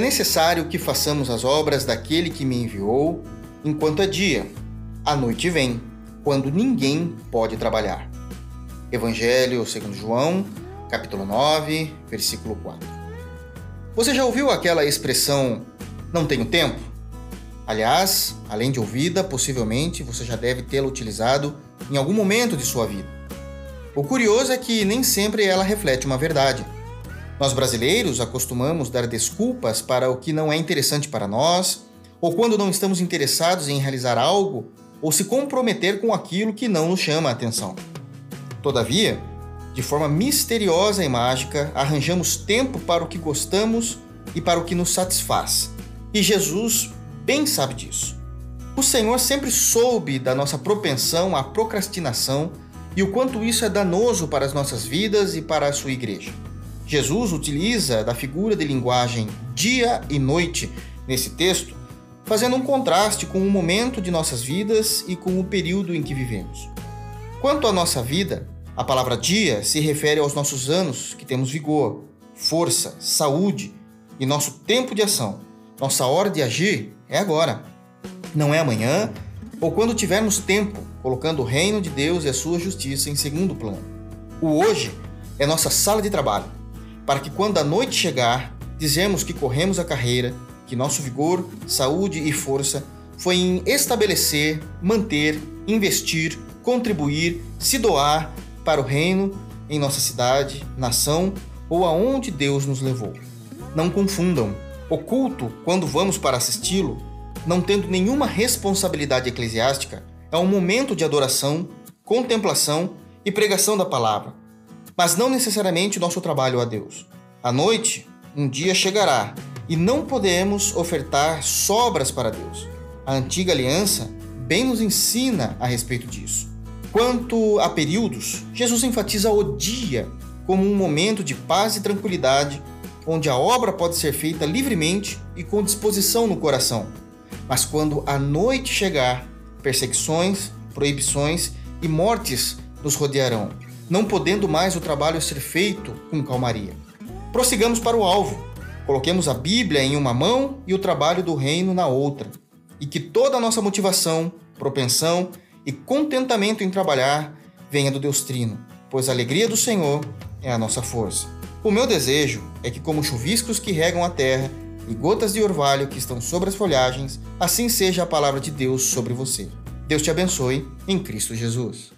necessário que façamos as obras daquele que me enviou enquanto é dia. A noite vem, quando ninguém pode trabalhar. Evangelho segundo João, capítulo 9, versículo 4. Você já ouviu aquela expressão não tenho tempo? Aliás, além de ouvida, possivelmente você já deve tê-la utilizado em algum momento de sua vida. O curioso é que nem sempre ela reflete uma verdade. Nós brasileiros acostumamos dar desculpas para o que não é interessante para nós, ou quando não estamos interessados em realizar algo ou se comprometer com aquilo que não nos chama a atenção. Todavia, de forma misteriosa e mágica, arranjamos tempo para o que gostamos e para o que nos satisfaz. E Jesus bem sabe disso. O Senhor sempre soube da nossa propensão à procrastinação e o quanto isso é danoso para as nossas vidas e para a sua igreja. Jesus utiliza da figura de linguagem dia e noite nesse texto, fazendo um contraste com o momento de nossas vidas e com o período em que vivemos. Quanto à nossa vida, a palavra dia se refere aos nossos anos que temos vigor, força, saúde e nosso tempo de ação. Nossa hora de agir é agora. Não é amanhã ou quando tivermos tempo, colocando o reino de Deus e a sua justiça em segundo plano. O hoje é nossa sala de trabalho, para que quando a noite chegar, dizemos que corremos a carreira, que nosso vigor, saúde e força foi em estabelecer, manter, investir, contribuir, se doar para o reino em nossa cidade, nação ou aonde Deus nos levou. Não confundam. O culto, quando vamos para assisti-lo, não tendo nenhuma responsabilidade eclesiástica, é um momento de adoração, contemplação e pregação da palavra, mas não necessariamente nosso trabalho a Deus. A noite, um dia chegará e não podemos ofertar sobras para Deus. A antiga aliança bem nos ensina a respeito disso. Quanto a períodos, Jesus enfatiza o dia como um momento de paz e tranquilidade, onde a obra pode ser feita livremente e com disposição no coração. Mas quando a noite chegar, perseguições, proibições e mortes nos rodearão, não podendo mais o trabalho ser feito com calmaria. Prossigamos para o alvo. Coloquemos a Bíblia em uma mão e o trabalho do reino na outra. E que toda a nossa motivação, propensão e contentamento em trabalhar venha do Deus Trino, pois a alegria do Senhor é a nossa força. O meu desejo é que, como chuviscos que regam a terra e gotas de orvalho que estão sobre as folhagens, assim seja a palavra de Deus sobre você. Deus te abençoe em Cristo Jesus.